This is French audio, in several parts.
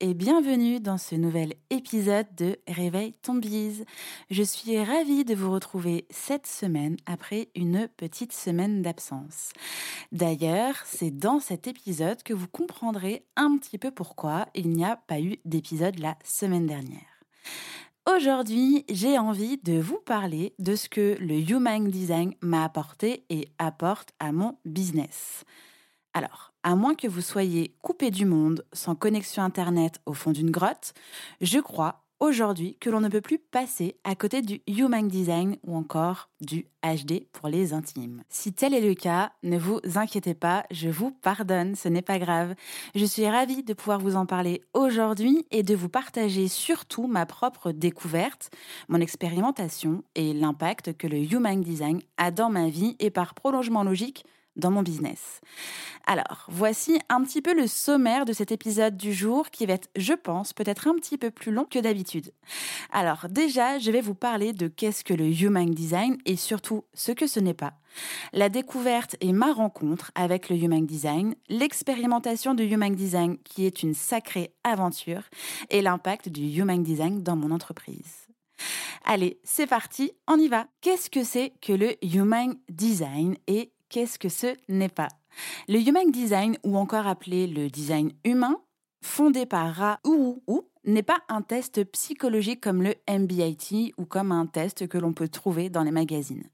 et bienvenue dans ce nouvel épisode de Réveil ton. Je suis ravie de vous retrouver cette semaine après une petite semaine d'absence. D'ailleurs, c'est dans cet épisode que vous comprendrez un petit peu pourquoi il n'y a pas eu d'épisode la semaine dernière. Aujourd'hui, j'ai envie de vous parler de ce que le Human Design m'a apporté et apporte à mon business. Alors, à moins que vous soyez coupé du monde, sans connexion Internet au fond d'une grotte, je crois aujourd'hui que l'on ne peut plus passer à côté du Human Design ou encore du HD pour les intimes. Si tel est le cas, ne vous inquiétez pas, je vous pardonne, ce n'est pas grave. Je suis ravie de pouvoir vous en parler aujourd'hui et de vous partager surtout ma propre découverte, mon expérimentation et l'impact que le Human Design a dans ma vie et par prolongement logique dans mon business. Alors, voici un petit peu le sommaire de cet épisode du jour qui va être, je pense, peut-être un petit peu plus long que d'habitude. Alors, déjà, je vais vous parler de qu'est-ce que le Human Design et surtout ce que ce n'est pas. La découverte et ma rencontre avec le Human Design, l'expérimentation du Human Design qui est une sacrée aventure et l'impact du Human Design dans mon entreprise. Allez, c'est parti, on y va. Qu'est-ce que c'est que le Human Design et qu'est-ce que ce n'est pas Le Human Design, ou encore appelé le design humain, fondé par Ra Uru, n'est pas un test psychologique comme le MBIT ou comme un test que l'on peut trouver dans les magazines.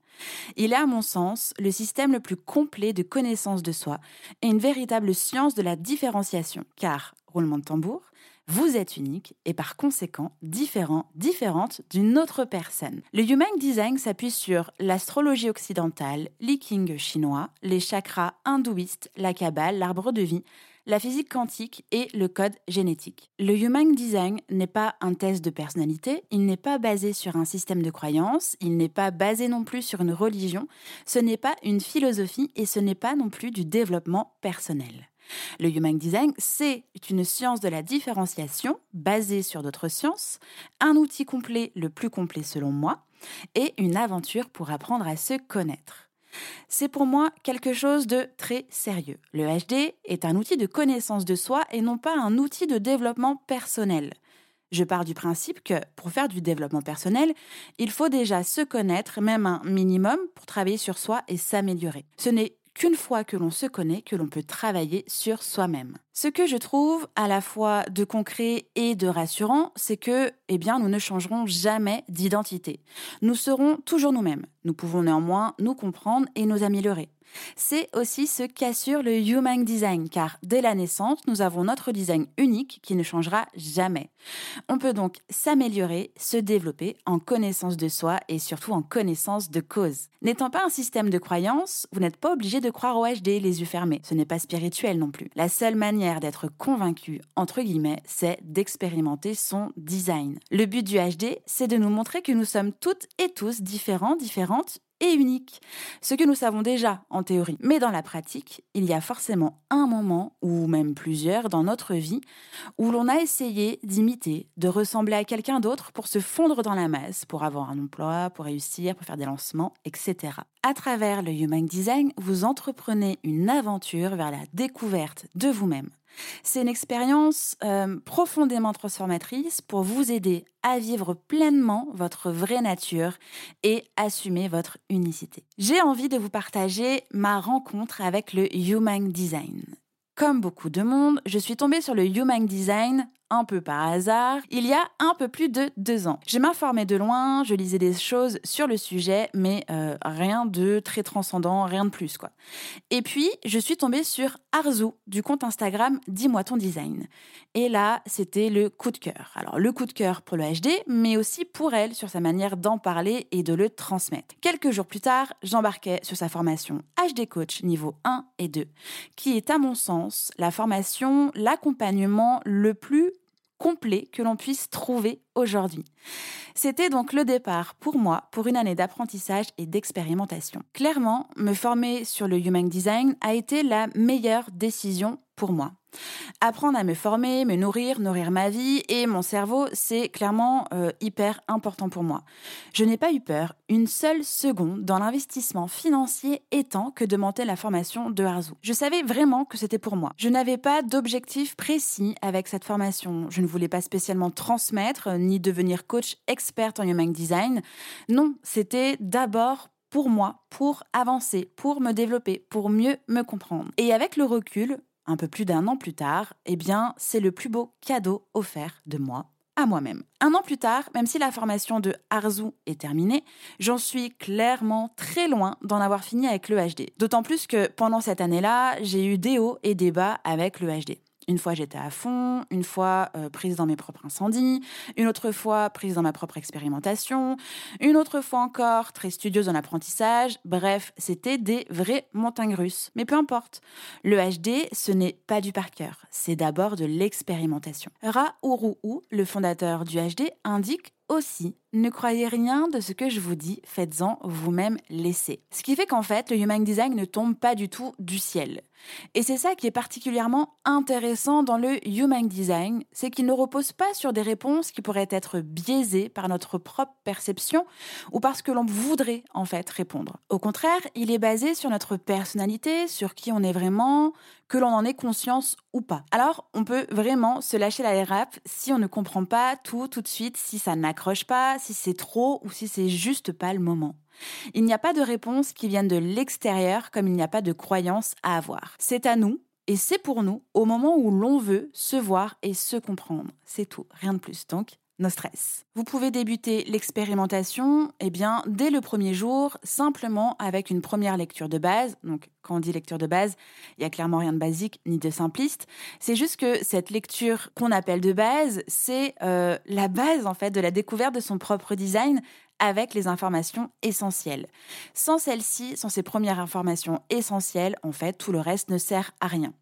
Il est, à mon sens, le système le plus complet de connaissance de soi et une véritable science de la différenciation, car, roulement de tambour, vous êtes unique et par conséquent différent, différente d'une autre personne. Le Human Design s'appuie sur l'astrologie occidentale, l'Iking chinois, les chakras hindouistes, la Kabbale, l'arbre de vie, la physique quantique et le code génétique. Le Human Design n'est pas un test de personnalité, il n'est pas basé sur un système de croyances, il n'est pas basé non plus sur une religion, ce n'est pas une philosophie et ce n'est pas non plus du développement personnel. Le Human Design, c'est une science de la différenciation basée sur d'autres sciences, un outil complet, le plus complet selon moi, et une aventure pour apprendre à se connaître. C'est pour moi quelque chose de très sérieux. Le HD est un outil de connaissance de soi et non pas un outil de développement personnel. Je pars du principe que pour faire du développement personnel, il faut déjà se connaître, même un minimum, pour travailler sur soi et s'améliorer. Ce n'est qu'une fois que l'on se connaît, que l'on peut travailler sur soi-même. Ce que je trouve à la fois de concret et de rassurant, c'est que, eh bien, nous ne changerons jamais d'identité. Nous serons toujours nous-mêmes. Nous pouvons néanmoins nous comprendre et nous améliorer. C'est aussi ce qu'assure le Human Design, car dès la naissance, nous avons notre design unique qui ne changera jamais. On peut donc s'améliorer, se développer en connaissance de soi et surtout en connaissance de cause. N'étant pas un système de croyance, vous n'êtes pas obligé de croire au HD les yeux fermés. Ce n'est pas spirituel non plus. La seule manière d'être convaincu, entre guillemets, c'est d'expérimenter son design. Le but du HD, c'est de nous montrer que nous sommes toutes et tous différents, et unique, ce que nous savons déjà en théorie. Mais dans la pratique, il y a forcément un moment, ou même plusieurs dans notre vie, où l'on a essayé d'imiter, de ressembler à quelqu'un d'autre pour se fondre dans la masse, pour avoir un emploi, pour réussir, pour faire des lancements, etc. À travers le Human Design, vous entreprenez une aventure vers la découverte de vous-même. C'est une expérience euh, profondément transformatrice pour vous aider à vivre pleinement votre vraie nature et assumer votre unicité. J'ai envie de vous partager ma rencontre avec le Human Design. Comme beaucoup de monde, je suis tombée sur le Human Design un peu par hasard, il y a un peu plus de deux ans. Je m'informais de loin, je lisais des choses sur le sujet, mais euh, rien de très transcendant, rien de plus quoi. Et puis, je suis tombée sur Arzu du compte Instagram Dis-moi ton design. Et là, c'était le coup de cœur. Alors, le coup de cœur pour le HD, mais aussi pour elle sur sa manière d'en parler et de le transmettre. Quelques jours plus tard, j'embarquais sur sa formation HD Coach niveau 1 et 2, qui est à mon sens la formation, l'accompagnement le plus complet que l'on puisse trouver aujourd'hui. C'était donc le départ pour moi pour une année d'apprentissage et d'expérimentation. Clairement, me former sur le Human Design a été la meilleure décision pour moi. Apprendre à me former, me nourrir, nourrir ma vie et mon cerveau, c'est clairement euh, hyper important pour moi. Je n'ai pas eu peur une seule seconde dans l'investissement financier étant que de monter la formation de Arzu. Je savais vraiment que c'était pour moi. Je n'avais pas d'objectif précis avec cette formation. Je ne voulais pas spécialement transmettre ni devenir coach expert en human design. Non, c'était d'abord pour moi, pour avancer, pour me développer, pour mieux me comprendre. Et avec le recul, un peu plus d'un an plus tard, eh bien, c'est le plus beau cadeau offert de moi à moi-même. Un an plus tard, même si la formation de Arzu est terminée, j'en suis clairement très loin d'en avoir fini avec le HD. D'autant plus que pendant cette année-là, j'ai eu des hauts et des bas avec le HD. Une fois j'étais à fond, une fois euh, prise dans mes propres incendies, une autre fois prise dans ma propre expérimentation, une autre fois encore très studieuse en apprentissage. Bref, c'était des vraies montagnes russes. Mais peu importe. Le HD, ce n'est pas du par cœur, c'est d'abord de l'expérimentation. Ra Uruu, le fondateur du HD, indique aussi, ne croyez rien de ce que je vous dis, faites-en vous-même l'essai. Ce qui fait qu'en fait, le Human Design ne tombe pas du tout du ciel. Et c'est ça qui est particulièrement intéressant dans le Human Design, c'est qu'il ne repose pas sur des réponses qui pourraient être biaisées par notre propre perception ou parce que l'on voudrait en fait répondre. Au contraire, il est basé sur notre personnalité, sur qui on est vraiment, que l'on en ait conscience ou pas. Alors, on peut vraiment se lâcher la rap si on ne comprend pas tout tout de suite, si ça n'accroche pas, si c'est trop ou si c'est juste pas le moment. Il n'y a pas de réponse qui vienne de l'extérieur comme il n'y a pas de croyance à avoir. C'est à nous et c'est pour nous au moment où l'on veut se voir et se comprendre. C'est tout, rien de plus. Donc, nos stress. Vous pouvez débuter l'expérimentation eh bien, dès le premier jour, simplement avec une première lecture de base. Donc, quand on dit lecture de base, il y a clairement rien de basique ni de simpliste. C'est juste que cette lecture qu'on appelle de base, c'est euh, la base en fait de la découverte de son propre design avec les informations essentielles. Sans celle-ci, sans ces premières informations essentielles, en fait, tout le reste ne sert à rien.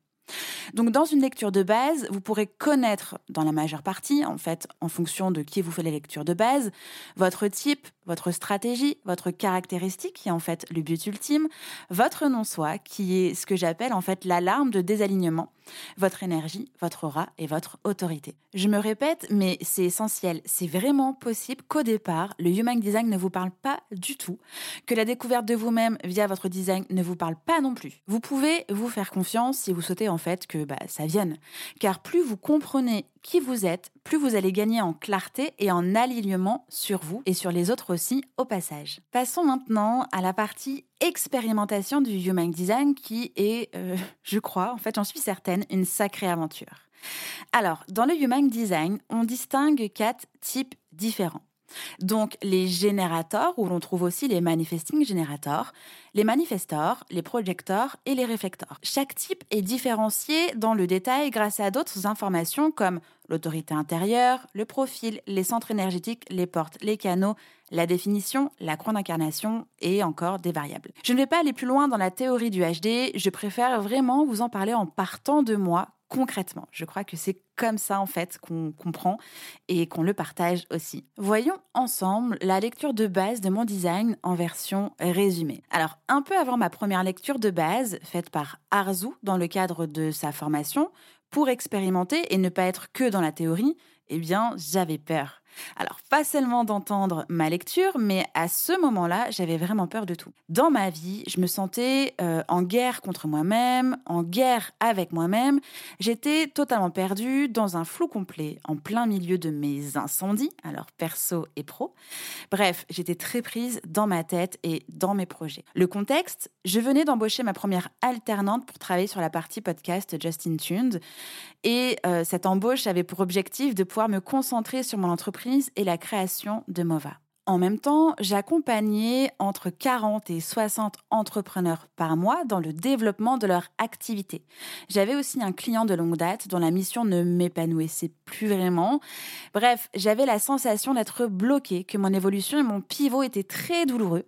Donc dans une lecture de base, vous pourrez connaître dans la majeure partie, en fait, en fonction de qui vous fait la lecture de base, votre type, votre stratégie, votre caractéristique, qui est en fait le but ultime, votre non-soi, qui est ce que j'appelle en fait l'alarme de désalignement, votre énergie, votre aura et votre autorité. Je me répète, mais c'est essentiel, c'est vraiment possible qu'au départ, le Human Design ne vous parle pas du tout, que la découverte de vous-même via votre design ne vous parle pas non plus. Vous pouvez vous faire confiance si vous souhaitez en fait que bah, ça vienne, car plus vous comprenez qui vous êtes, plus vous allez gagner en clarté et en alignement sur vous et sur les autres aussi au passage. Passons maintenant à la partie expérimentation du Human Design qui est, euh, je crois, en fait j'en suis certaine, une sacrée aventure. Alors, dans le Human Design, on distingue quatre types différents. Donc les générateurs, où l'on trouve aussi les manifesting générateurs, les manifestors, les projecteurs et les réflecteurs. Chaque type est différencié dans le détail grâce à d'autres informations comme l'autorité intérieure, le profil, les centres énergétiques, les portes, les canaux, la définition, la croix d'incarnation et encore des variables. Je ne vais pas aller plus loin dans la théorie du HD, je préfère vraiment vous en parler en partant de moi concrètement. Je crois que c'est comme ça en fait qu'on comprend et qu'on le partage aussi. Voyons ensemble la lecture de base de mon design en version résumée. Alors, un peu avant ma première lecture de base faite par Arzu dans le cadre de sa formation, pour expérimenter et ne pas être que dans la théorie, eh bien, j'avais peur. Alors, pas seulement d'entendre ma lecture, mais à ce moment-là, j'avais vraiment peur de tout. Dans ma vie, je me sentais euh, en guerre contre moi-même, en guerre avec moi-même. J'étais totalement perdue dans un flou complet, en plein milieu de mes incendies, alors perso et pro. Bref, j'étais très prise dans ma tête et dans mes projets. Le contexte, je venais d'embaucher ma première alternante pour travailler sur la partie podcast Justin Tuned. Et euh, cette embauche avait pour objectif de pouvoir me concentrer sur mon entreprise et la création de MOVA. En même temps, j'accompagnais entre 40 et 60 entrepreneurs par mois dans le développement de leur activité. J'avais aussi un client de longue date dont la mission ne m'épanouissait plus vraiment. Bref, j'avais la sensation d'être bloquée, que mon évolution et mon pivot étaient très douloureux.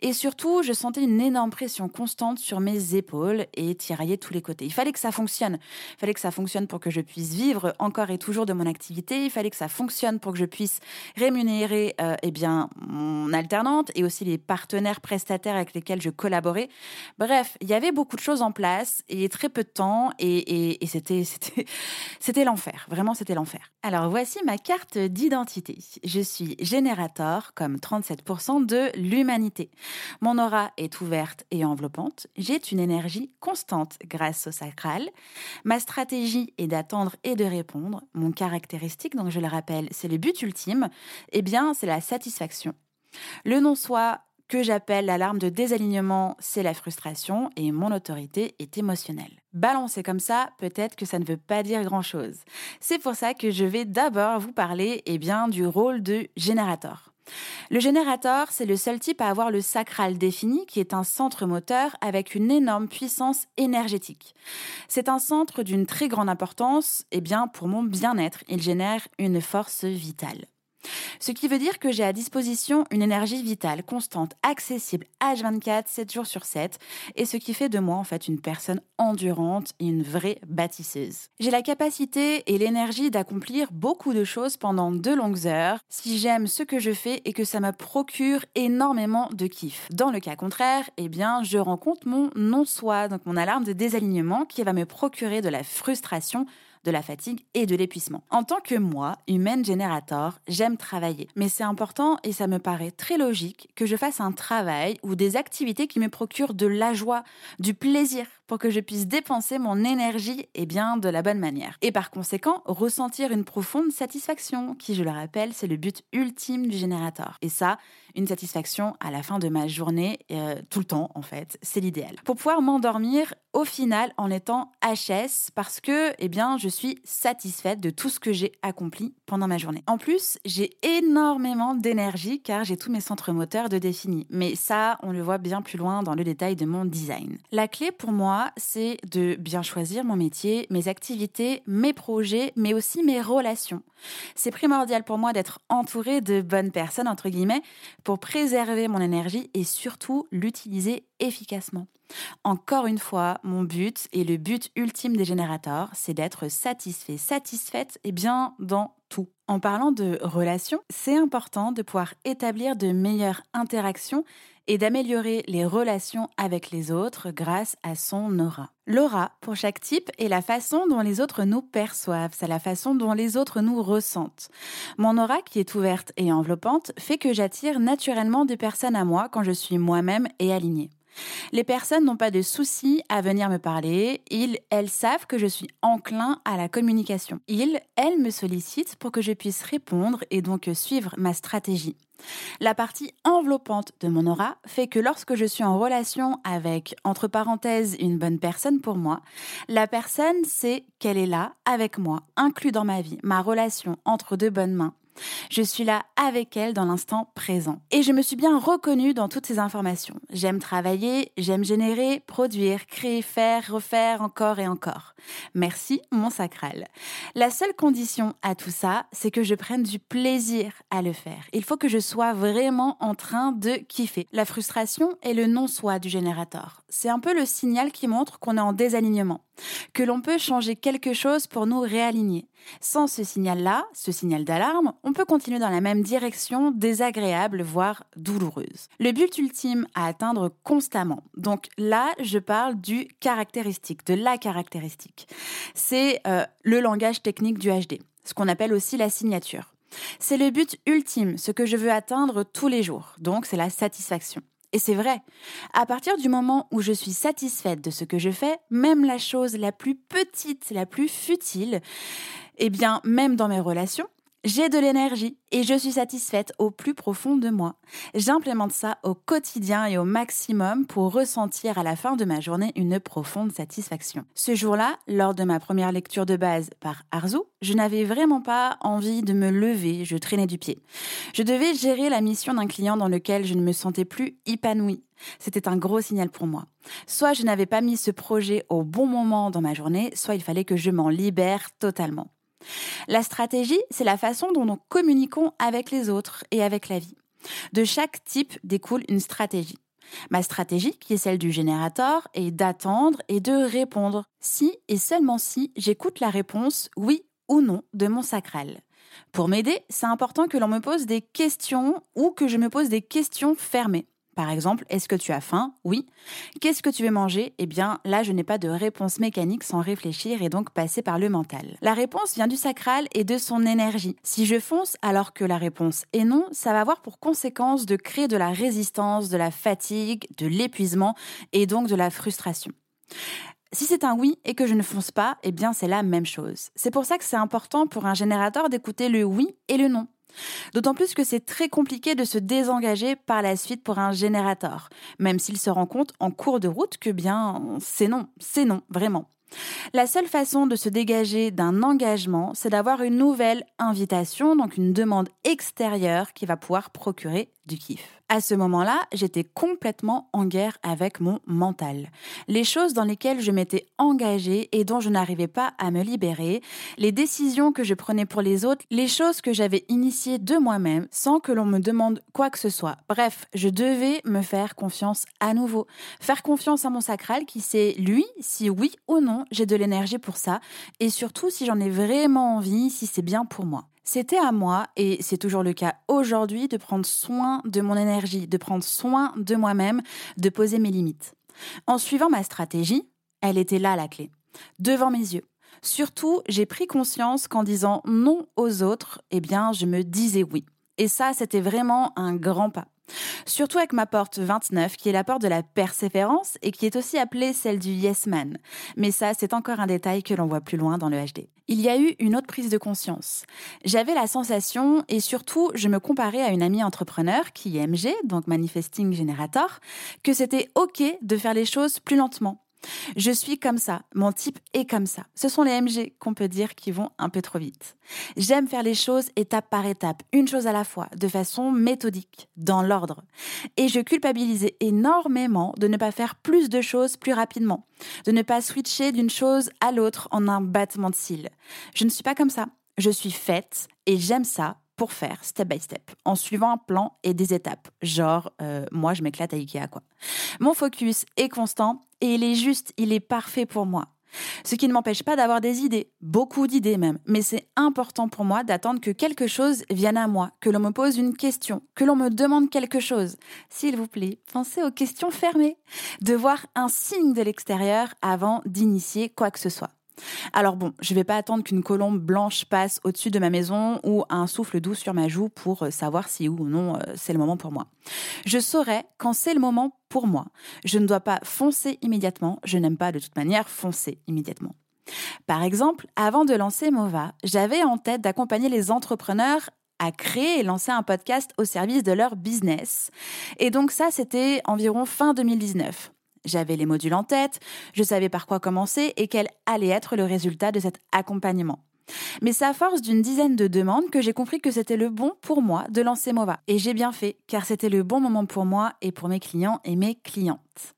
Et surtout, je sentais une énorme pression constante sur mes épaules et tiraillait tous les côtés. Il fallait que ça fonctionne. Il fallait que ça fonctionne pour que je puisse vivre encore et toujours de mon activité. Il fallait que ça fonctionne pour que je puisse rémunérer, euh, eh bien, mon alternante et aussi les partenaires prestataires avec lesquels je collaborais. Bref, il y avait beaucoup de choses en place et très peu de temps et, c'était, c'était, c'était l'enfer. Vraiment, c'était l'enfer. Alors voici ma carte d'identité. Je suis générateur comme 37% de l'humanité. Mon aura est ouverte et enveloppante. J'ai une énergie constante grâce au sacral. Ma stratégie est d'attendre et de répondre. Mon caractéristique, donc je le rappelle, c'est le but ultime. Eh bien, c'est la satisfaction le non-soi que j'appelle l'alarme de désalignement, c'est la frustration et mon autorité est émotionnelle. Balancer comme ça, peut-être que ça ne veut pas dire grand-chose. C'est pour ça que je vais d'abord vous parler eh bien, du rôle de générateur. Le générateur, c'est le seul type à avoir le sacral défini, qui est un centre moteur avec une énorme puissance énergétique. C'est un centre d'une très grande importance, eh bien, pour mon bien-être. Il génère une force vitale. Ce qui veut dire que j'ai à disposition une énergie vitale, constante, accessible, H24, 7 jours sur 7, et ce qui fait de moi en fait une personne endurante et une vraie bâtisseuse. J'ai la capacité et l'énergie d'accomplir beaucoup de choses pendant de longues heures si j'aime ce que je fais et que ça me procure énormément de kiff. Dans le cas contraire, eh bien, je rencontre mon non-soi, donc mon alarme de désalignement qui va me procurer de la frustration de la fatigue et de l'épuisement. En tant que moi, humaine générateur, j'aime travailler. Mais c'est important et ça me paraît très logique que je fasse un travail ou des activités qui me procurent de la joie, du plaisir pour que je puisse dépenser mon énergie et bien de la bonne manière. Et par conséquent, ressentir une profonde satisfaction qui, je le rappelle, c'est le but ultime du générateur. Et ça, une satisfaction à la fin de ma journée, euh, tout le temps en fait, c'est l'idéal. Pour pouvoir m'endormir au final en étant HS parce que, eh bien, je suis satisfaite de tout ce que j'ai accompli ma journée. En plus, j'ai énormément d'énergie car j'ai tous mes centres moteurs de définis. Mais ça, on le voit bien plus loin dans le détail de mon design. La clé pour moi, c'est de bien choisir mon métier, mes activités, mes projets, mais aussi mes relations. C'est primordial pour moi d'être entourée de bonnes personnes, entre guillemets, pour préserver mon énergie et surtout l'utiliser efficacement. Encore une fois, mon but et le but ultime des générateurs, c'est d'être satisfait, satisfaite et bien dans tout. En parlant de relations, c'est important de pouvoir établir de meilleures interactions et d'améliorer les relations avec les autres grâce à son aura. L'aura, pour chaque type, est la façon dont les autres nous perçoivent, c'est la façon dont les autres nous ressentent. Mon aura, qui est ouverte et enveloppante, fait que j'attire naturellement des personnes à moi quand je suis moi-même et alignée. Les personnes n'ont pas de soucis à venir me parler. Ils, elles savent que je suis enclin à la communication. Ils, elles me sollicitent pour que je puisse répondre et donc suivre ma stratégie. La partie enveloppante de mon aura fait que lorsque je suis en relation avec, entre parenthèses, une bonne personne pour moi, la personne sait qu'elle est là avec moi, inclus dans ma vie, ma relation entre deux bonnes mains. Je suis là avec elle dans l'instant présent. Et je me suis bien reconnue dans toutes ces informations. J'aime travailler, j'aime générer, produire, créer, faire, refaire encore et encore. Merci, mon sacral. La seule condition à tout ça, c'est que je prenne du plaisir à le faire. Il faut que je sois vraiment en train de kiffer. La frustration est le non-soi du générateur. C'est un peu le signal qui montre qu'on est en désalignement que l'on peut changer quelque chose pour nous réaligner. Sans ce signal-là, ce signal d'alarme, on peut continuer dans la même direction désagréable, voire douloureuse. Le but ultime à atteindre constamment. Donc là, je parle du caractéristique, de la caractéristique. C'est euh, le langage technique du HD, ce qu'on appelle aussi la signature. C'est le but ultime, ce que je veux atteindre tous les jours. Donc c'est la satisfaction. Et c'est vrai. À partir du moment où je suis satisfaite de ce que je fais, même la chose la plus petite, la plus futile, eh bien, même dans mes relations, j'ai de l'énergie et je suis satisfaite au plus profond de moi. J'implémente ça au quotidien et au maximum pour ressentir à la fin de ma journée une profonde satisfaction. Ce jour-là, lors de ma première lecture de base par Arzu, je n'avais vraiment pas envie de me lever, je traînais du pied. Je devais gérer la mission d'un client dans lequel je ne me sentais plus épanouie. C'était un gros signal pour moi. Soit je n'avais pas mis ce projet au bon moment dans ma journée, soit il fallait que je m'en libère totalement. La stratégie, c'est la façon dont nous communiquons avec les autres et avec la vie. De chaque type découle une stratégie. Ma stratégie, qui est celle du générateur, est d'attendre et de répondre si et seulement si j'écoute la réponse oui ou non de mon sacral. Pour m'aider, c'est important que l'on me pose des questions ou que je me pose des questions fermées. Par exemple, est-ce que tu as faim? Oui. Qu'est-ce que tu veux manger? Eh bien, là, je n'ai pas de réponse mécanique sans réfléchir et donc passer par le mental. La réponse vient du sacral et de son énergie. Si je fonce alors que la réponse est non, ça va avoir pour conséquence de créer de la résistance, de la fatigue, de l'épuisement et donc de la frustration. Si c'est un oui et que je ne fonce pas, eh bien c'est la même chose. C'est pour ça que c'est important pour un générateur d'écouter le oui et le non. D'autant plus que c'est très compliqué de se désengager par la suite pour un générateur, même s'il se rend compte en cours de route que bien c'est non, c'est non, vraiment. La seule façon de se dégager d'un engagement, c'est d'avoir une nouvelle invitation, donc une demande extérieure qui va pouvoir procurer du kiff. À ce moment-là, j'étais complètement en guerre avec mon mental. Les choses dans lesquelles je m'étais engagée et dont je n'arrivais pas à me libérer, les décisions que je prenais pour les autres, les choses que j'avais initiées de moi-même sans que l'on me demande quoi que ce soit. Bref, je devais me faire confiance à nouveau. Faire confiance à mon sacral qui sait, lui, si oui ou non j'ai de l'énergie pour ça et surtout si j'en ai vraiment envie, si c'est bien pour moi. C'était à moi, et c'est toujours le cas aujourd'hui, de prendre soin de mon énergie, de prendre soin de moi-même, de poser mes limites. En suivant ma stratégie, elle était là la clé, devant mes yeux. Surtout, j'ai pris conscience qu'en disant non aux autres, eh bien, je me disais oui. Et ça, c'était vraiment un grand pas. Surtout avec ma porte 29, qui est la porte de la persévérance et qui est aussi appelée celle du yes man. Mais ça, c'est encore un détail que l'on voit plus loin dans le HD. Il y a eu une autre prise de conscience. J'avais la sensation, et surtout, je me comparais à une amie entrepreneur qui est MG, donc Manifesting Generator, que c'était OK de faire les choses plus lentement je suis comme ça, mon type est comme ça. Ce sont les MG qu'on peut dire qui vont un peu trop vite. J'aime faire les choses étape par étape, une chose à la fois, de façon méthodique, dans l'ordre. Et je culpabilisais énormément de ne pas faire plus de choses plus rapidement, de ne pas switcher d'une chose à l'autre en un battement de cils. Je ne suis pas comme ça. Je suis faite et j'aime ça pour faire step by step, en suivant un plan et des étapes. Genre, euh, moi, je m'éclate à Ikea, quoi. Mon focus est constant et il est juste, il est parfait pour moi. Ce qui ne m'empêche pas d'avoir des idées, beaucoup d'idées même, mais c'est important pour moi d'attendre que quelque chose vienne à moi, que l'on me pose une question, que l'on me demande quelque chose. S'il vous plaît, pensez aux questions fermées, de voir un signe de l'extérieur avant d'initier quoi que ce soit. Alors bon, je vais pas attendre qu'une colombe blanche passe au-dessus de ma maison ou un souffle doux sur ma joue pour euh, savoir si ou non euh, c'est le moment pour moi. Je saurai quand c'est le moment pour moi. Je ne dois pas foncer immédiatement, je n'aime pas de toute manière foncer immédiatement. Par exemple, avant de lancer Mova, j'avais en tête d'accompagner les entrepreneurs à créer et lancer un podcast au service de leur business. Et donc ça, c'était environ fin 2019. J'avais les modules en tête, je savais par quoi commencer et quel allait être le résultat de cet accompagnement. Mais c'est à force d'une dizaine de demandes que j'ai compris que c'était le bon pour moi de lancer Mova. Et j'ai bien fait, car c'était le bon moment pour moi et pour mes clients et mes clientes.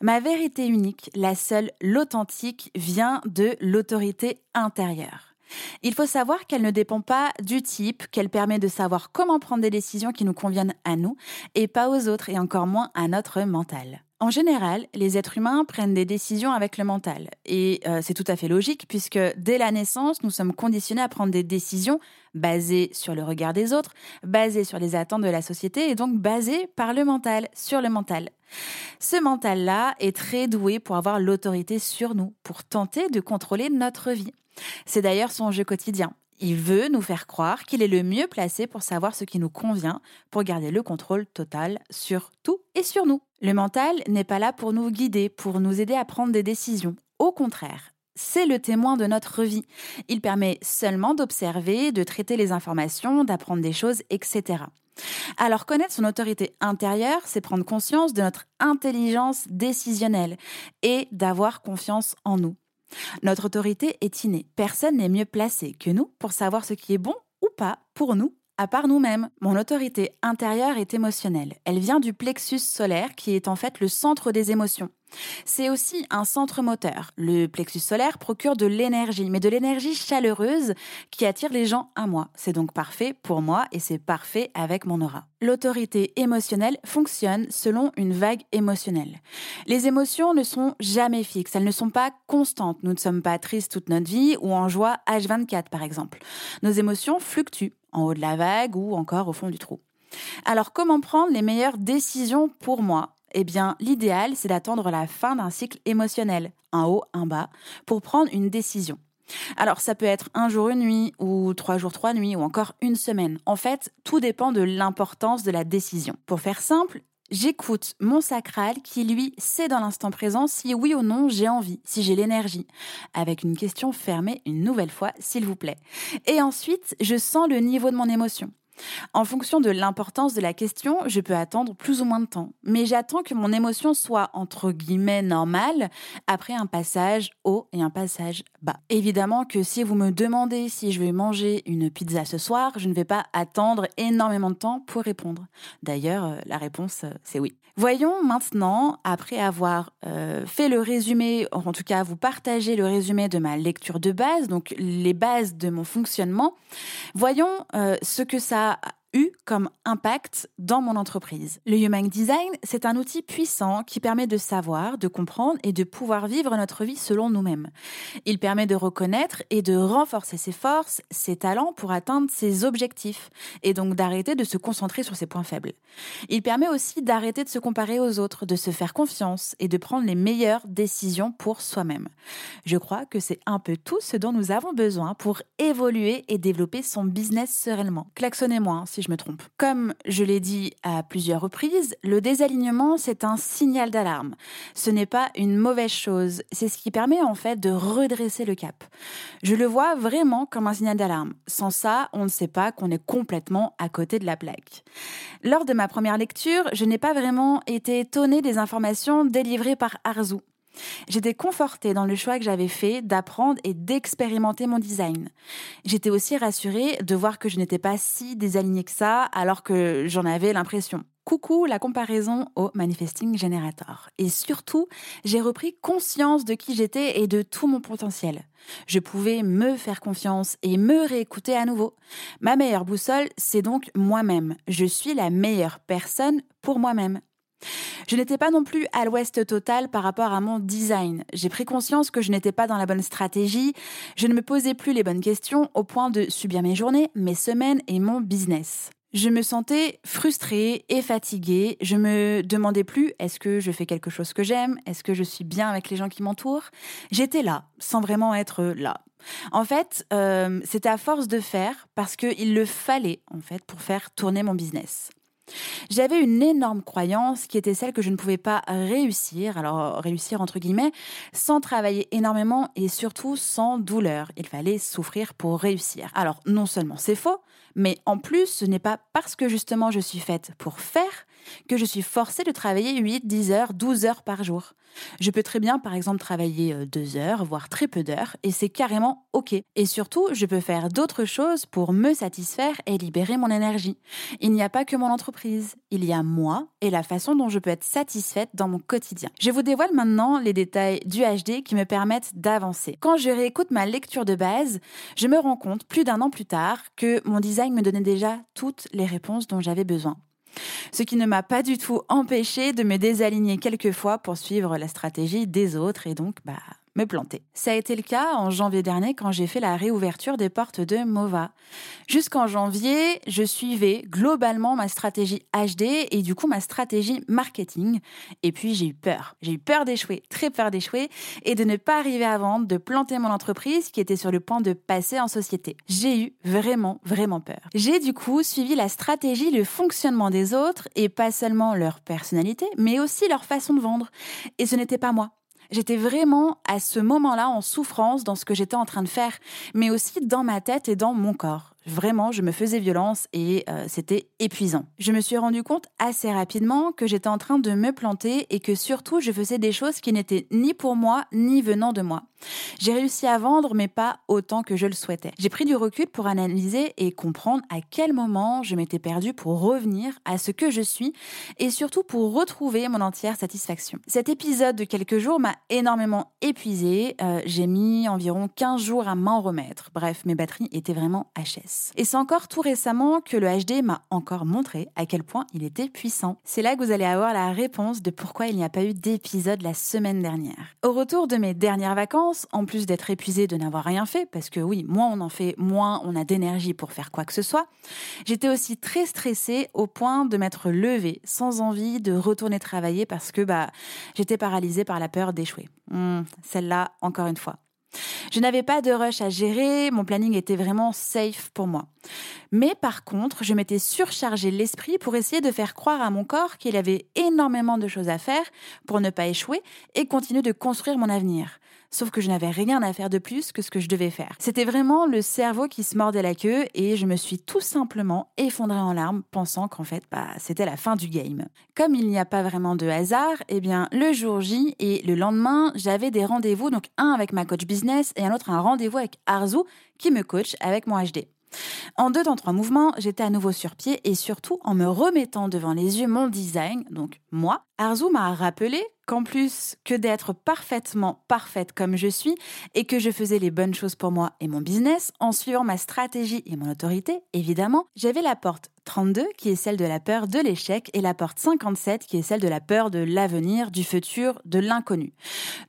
Ma vérité unique, la seule, l'authentique, vient de l'autorité intérieure. Il faut savoir qu'elle ne dépend pas du type, qu'elle permet de savoir comment prendre des décisions qui nous conviennent à nous et pas aux autres et encore moins à notre mental. En général, les êtres humains prennent des décisions avec le mental. Et euh, c'est tout à fait logique puisque dès la naissance, nous sommes conditionnés à prendre des décisions basées sur le regard des autres, basées sur les attentes de la société et donc basées par le mental, sur le mental. Ce mental-là est très doué pour avoir l'autorité sur nous, pour tenter de contrôler notre vie. C'est d'ailleurs son jeu quotidien. Il veut nous faire croire qu'il est le mieux placé pour savoir ce qui nous convient, pour garder le contrôle total sur tout et sur nous. Le mental n'est pas là pour nous guider, pour nous aider à prendre des décisions. Au contraire, c'est le témoin de notre vie. Il permet seulement d'observer, de traiter les informations, d'apprendre des choses, etc. Alors connaître son autorité intérieure, c'est prendre conscience de notre intelligence décisionnelle et d'avoir confiance en nous. Notre autorité est innée. Personne n'est mieux placé que nous pour savoir ce qui est bon ou pas pour nous à part nous-mêmes. Mon autorité intérieure est émotionnelle. Elle vient du plexus solaire qui est en fait le centre des émotions. C'est aussi un centre moteur. Le plexus solaire procure de l'énergie, mais de l'énergie chaleureuse qui attire les gens à moi. C'est donc parfait pour moi et c'est parfait avec mon aura. L'autorité émotionnelle fonctionne selon une vague émotionnelle. Les émotions ne sont jamais fixes, elles ne sont pas constantes. Nous ne sommes pas tristes toute notre vie ou en joie H24 par exemple. Nos émotions fluctuent en haut de la vague ou encore au fond du trou. Alors comment prendre les meilleures décisions pour moi? Eh bien, l'idéal, c'est d'attendre la fin d'un cycle émotionnel, un haut, un bas, pour prendre une décision. Alors, ça peut être un jour, une nuit, ou trois jours, trois nuits, ou encore une semaine. En fait, tout dépend de l'importance de la décision. Pour faire simple, J'écoute mon sacral qui, lui, sait dans l'instant présent si oui ou non j'ai envie, si j'ai l'énergie. Avec une question fermée une nouvelle fois, s'il vous plaît. Et ensuite, je sens le niveau de mon émotion. En fonction de l'importance de la question, je peux attendre plus ou moins de temps, mais j'attends que mon émotion soit entre guillemets normale après un passage haut et un passage bas. Évidemment que si vous me demandez si je vais manger une pizza ce soir, je ne vais pas attendre énormément de temps pour répondre. D'ailleurs, euh, la réponse, euh, c'est oui. Voyons maintenant, après avoir euh, fait le résumé, en tout cas vous partager le résumé de ma lecture de base, donc les bases de mon fonctionnement, voyons ce que ça uh, eu comme impact dans mon entreprise. Le Human Design, c'est un outil puissant qui permet de savoir, de comprendre et de pouvoir vivre notre vie selon nous-mêmes. Il permet de reconnaître et de renforcer ses forces, ses talents pour atteindre ses objectifs et donc d'arrêter de se concentrer sur ses points faibles. Il permet aussi d'arrêter de se comparer aux autres, de se faire confiance et de prendre les meilleures décisions pour soi-même. Je crois que c'est un peu tout ce dont nous avons besoin pour évoluer et développer son business sereinement. Klaxonnez-moi hein, si je me trompe. Comme je l'ai dit à plusieurs reprises, le désalignement, c'est un signal d'alarme. Ce n'est pas une mauvaise chose, c'est ce qui permet en fait de redresser le cap. Je le vois vraiment comme un signal d'alarme. Sans ça, on ne sait pas qu'on est complètement à côté de la plaque. Lors de ma première lecture, je n'ai pas vraiment été étonnée des informations délivrées par Arzu. J'étais confortée dans le choix que j'avais fait d'apprendre et d'expérimenter mon design. J'étais aussi rassurée de voir que je n'étais pas si désalignée que ça alors que j'en avais l'impression. Coucou la comparaison au Manifesting Generator. Et surtout, j'ai repris conscience de qui j'étais et de tout mon potentiel. Je pouvais me faire confiance et me réécouter à nouveau. Ma meilleure boussole, c'est donc moi-même. Je suis la meilleure personne pour moi-même. Je n'étais pas non plus à l'ouest total par rapport à mon design. J'ai pris conscience que je n'étais pas dans la bonne stratégie, je ne me posais plus les bonnes questions au point de subir mes journées, mes semaines et mon business. Je me sentais frustrée et fatiguée. Je me demandais plus est-ce que je fais quelque chose que j'aime? Est-ce que je suis bien avec les gens qui m'entourent? J'étais là, sans vraiment être là. En fait, euh, c'était à force de faire parce qu'il le fallait en fait pour faire tourner mon business. J'avais une énorme croyance qui était celle que je ne pouvais pas réussir, alors réussir entre guillemets, sans travailler énormément et surtout sans douleur. Il fallait souffrir pour réussir. Alors non seulement c'est faux, mais en plus ce n'est pas parce que justement je suis faite pour faire que je suis forcée de travailler 8, 10 heures, 12 heures par jour. Je peux très bien, par exemple, travailler 2 euh, heures, voire très peu d'heures, et c'est carrément OK. Et surtout, je peux faire d'autres choses pour me satisfaire et libérer mon énergie. Il n'y a pas que mon entreprise, il y a moi et la façon dont je peux être satisfaite dans mon quotidien. Je vous dévoile maintenant les détails du HD qui me permettent d'avancer. Quand je réécoute ma lecture de base, je me rends compte, plus d'un an plus tard, que mon design me donnait déjà toutes les réponses dont j'avais besoin ce qui ne m'a pas du tout empêché de me désaligner quelquefois pour suivre la stratégie des autres. Et donc bah me planter. Ça a été le cas en janvier dernier quand j'ai fait la réouverture des portes de Mova. Jusqu'en janvier, je suivais globalement ma stratégie HD et du coup ma stratégie marketing. Et puis j'ai eu peur. J'ai eu peur d'échouer, très peur d'échouer et de ne pas arriver à vendre, de planter mon entreprise qui était sur le point de passer en société. J'ai eu vraiment, vraiment peur. J'ai du coup suivi la stratégie, le fonctionnement des autres et pas seulement leur personnalité, mais aussi leur façon de vendre. Et ce n'était pas moi. J'étais vraiment à ce moment-là en souffrance dans ce que j'étais en train de faire, mais aussi dans ma tête et dans mon corps. Vraiment, je me faisais violence et euh, c'était épuisant. Je me suis rendu compte assez rapidement que j'étais en train de me planter et que surtout je faisais des choses qui n'étaient ni pour moi ni venant de moi. J'ai réussi à vendre mais pas autant que je le souhaitais. J'ai pris du recul pour analyser et comprendre à quel moment je m'étais perdue pour revenir à ce que je suis et surtout pour retrouver mon entière satisfaction. Cet épisode de quelques jours m'a énormément épuisée. Euh, j'ai mis environ 15 jours à m'en remettre. Bref, mes batteries étaient vraiment HS. Et c'est encore tout récemment que le HD m'a encore montré à quel point il était puissant. C'est là que vous allez avoir la réponse de pourquoi il n'y a pas eu d'épisode la semaine dernière. Au retour de mes dernières vacances, en plus d'être épuisé de n'avoir rien fait, parce que oui, moins on en fait, moins on a d'énergie pour faire quoi que ce soit, j'étais aussi très stressée au point de m'être levée sans envie de retourner travailler parce que bah j'étais paralysée par la peur d'échouer. Hmm, celle-là, encore une fois. Je n'avais pas de rush à gérer, mon planning était vraiment safe pour moi. Mais par contre, je m'étais surchargé l'esprit pour essayer de faire croire à mon corps qu'il avait énormément de choses à faire pour ne pas échouer et continuer de construire mon avenir sauf que je n'avais rien à faire de plus que ce que je devais faire. C'était vraiment le cerveau qui se mordait la queue et je me suis tout simplement effondrée en larmes pensant qu'en fait, bah, c'était la fin du game. Comme il n'y a pas vraiment de hasard, eh bien, le jour J et le lendemain, j'avais des rendez-vous, donc un avec ma coach business et un autre un rendez-vous avec Arzu qui me coach avec mon HD. En deux dans trois mouvements, j'étais à nouveau sur pied et surtout en me remettant devant les yeux mon design, donc moi, Arzu m'a rappelé qu'en plus que d'être parfaitement parfaite comme je suis et que je faisais les bonnes choses pour moi et mon business en suivant ma stratégie et mon autorité, évidemment, j'avais la porte 32 qui est celle de la peur de l'échec et la porte 57 qui est celle de la peur de l'avenir, du futur, de l'inconnu.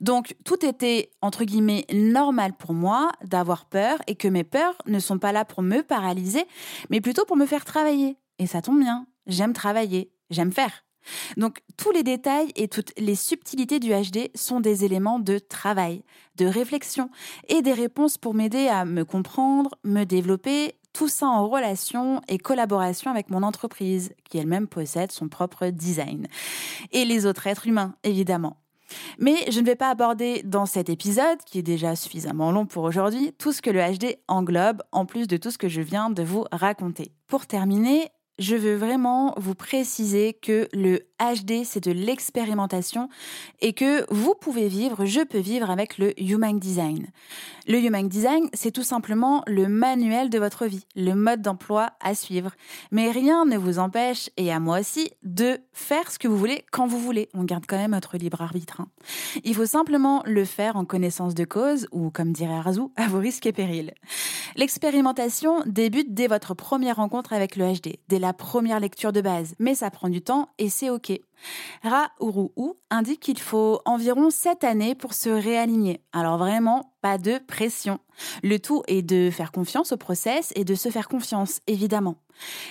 Donc tout était entre guillemets normal pour moi d'avoir peur et que mes peurs ne sont pas là pour me paralyser, mais plutôt pour me faire travailler. Et ça tombe bien, j'aime travailler, j'aime faire. Donc tous les détails et toutes les subtilités du HD sont des éléments de travail, de réflexion et des réponses pour m'aider à me comprendre, me développer, tout ça en relation et collaboration avec mon entreprise, qui elle-même possède son propre design. Et les autres êtres humains, évidemment. Mais je ne vais pas aborder dans cet épisode, qui est déjà suffisamment long pour aujourd'hui, tout ce que le HD englobe, en plus de tout ce que je viens de vous raconter. Pour terminer, je veux vraiment vous préciser que le HD, c'est de l'expérimentation et que vous pouvez vivre, je peux vivre avec le Human Design. Le Human Design, c'est tout simplement le manuel de votre vie, le mode d'emploi à suivre. Mais rien ne vous empêche, et à moi aussi, de faire ce que vous voulez quand vous voulez. On garde quand même votre libre arbitre. Hein. Il faut simplement le faire en connaissance de cause ou, comme dirait Arzu, à vos risques et périls. L'expérimentation débute dès votre première rencontre avec le HD, dès la première lecture de base, mais ça prend du temps et c'est ok. Ra Uru indique qu'il faut environ 7 années pour se réaligner. Alors vraiment, pas de pression. Le tout est de faire confiance au process et de se faire confiance, évidemment.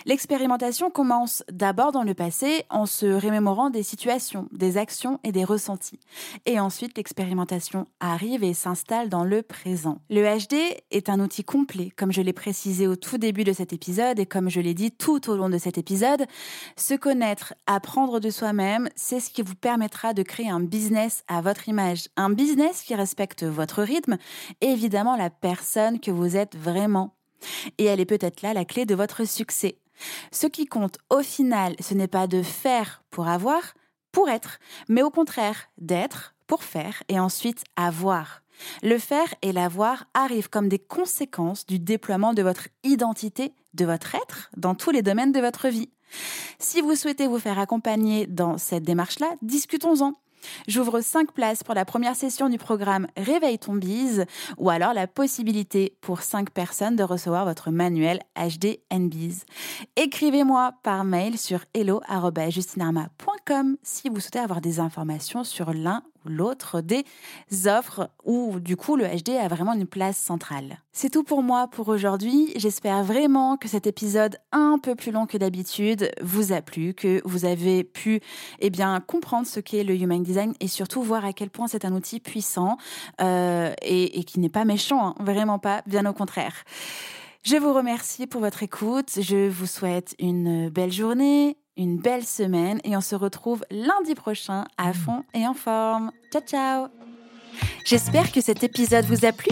L'expérimentation commence d'abord dans le passé en se remémorant des situations, des actions et des ressentis. Et ensuite, l'expérimentation arrive et s'installe dans le présent. Le HD est un outil complet, comme je l'ai précisé au tout début de cet épisode et comme je l'ai dit tout au long de cet épisode. Se connaître, apprendre de soi-même, c'est ce qui vous permettra de créer un business à votre image. Un business qui respecte votre rythme évidemment la personne que vous êtes vraiment. Et elle est peut-être là la clé de votre succès. Ce qui compte au final, ce n'est pas de faire pour avoir, pour être, mais au contraire d'être pour faire et ensuite avoir. Le faire et l'avoir arrivent comme des conséquences du déploiement de votre identité, de votre être, dans tous les domaines de votre vie. Si vous souhaitez vous faire accompagner dans cette démarche-là, discutons-en. J'ouvre 5 places pour la première session du programme Réveille ton bise ou alors la possibilité pour 5 personnes de recevoir votre manuel HD Bise. Écrivez-moi par mail sur hello.justinarma.com si vous souhaitez avoir des informations sur l'un l'autre des offres où du coup le HD a vraiment une place centrale. C'est tout pour moi pour aujourd'hui. J'espère vraiment que cet épisode un peu plus long que d'habitude vous a plu, que vous avez pu eh bien comprendre ce qu'est le human design et surtout voir à quel point c'est un outil puissant euh, et, qui n'est pas méchant, hein. vraiment pas, bien au contraire. Je vous remercie pour votre écoute. Je vous souhaite une belle journée, une belle semaine et on se retrouve lundi prochain à fond et en forme. Ciao ciao J'espère que cet épisode vous a plu.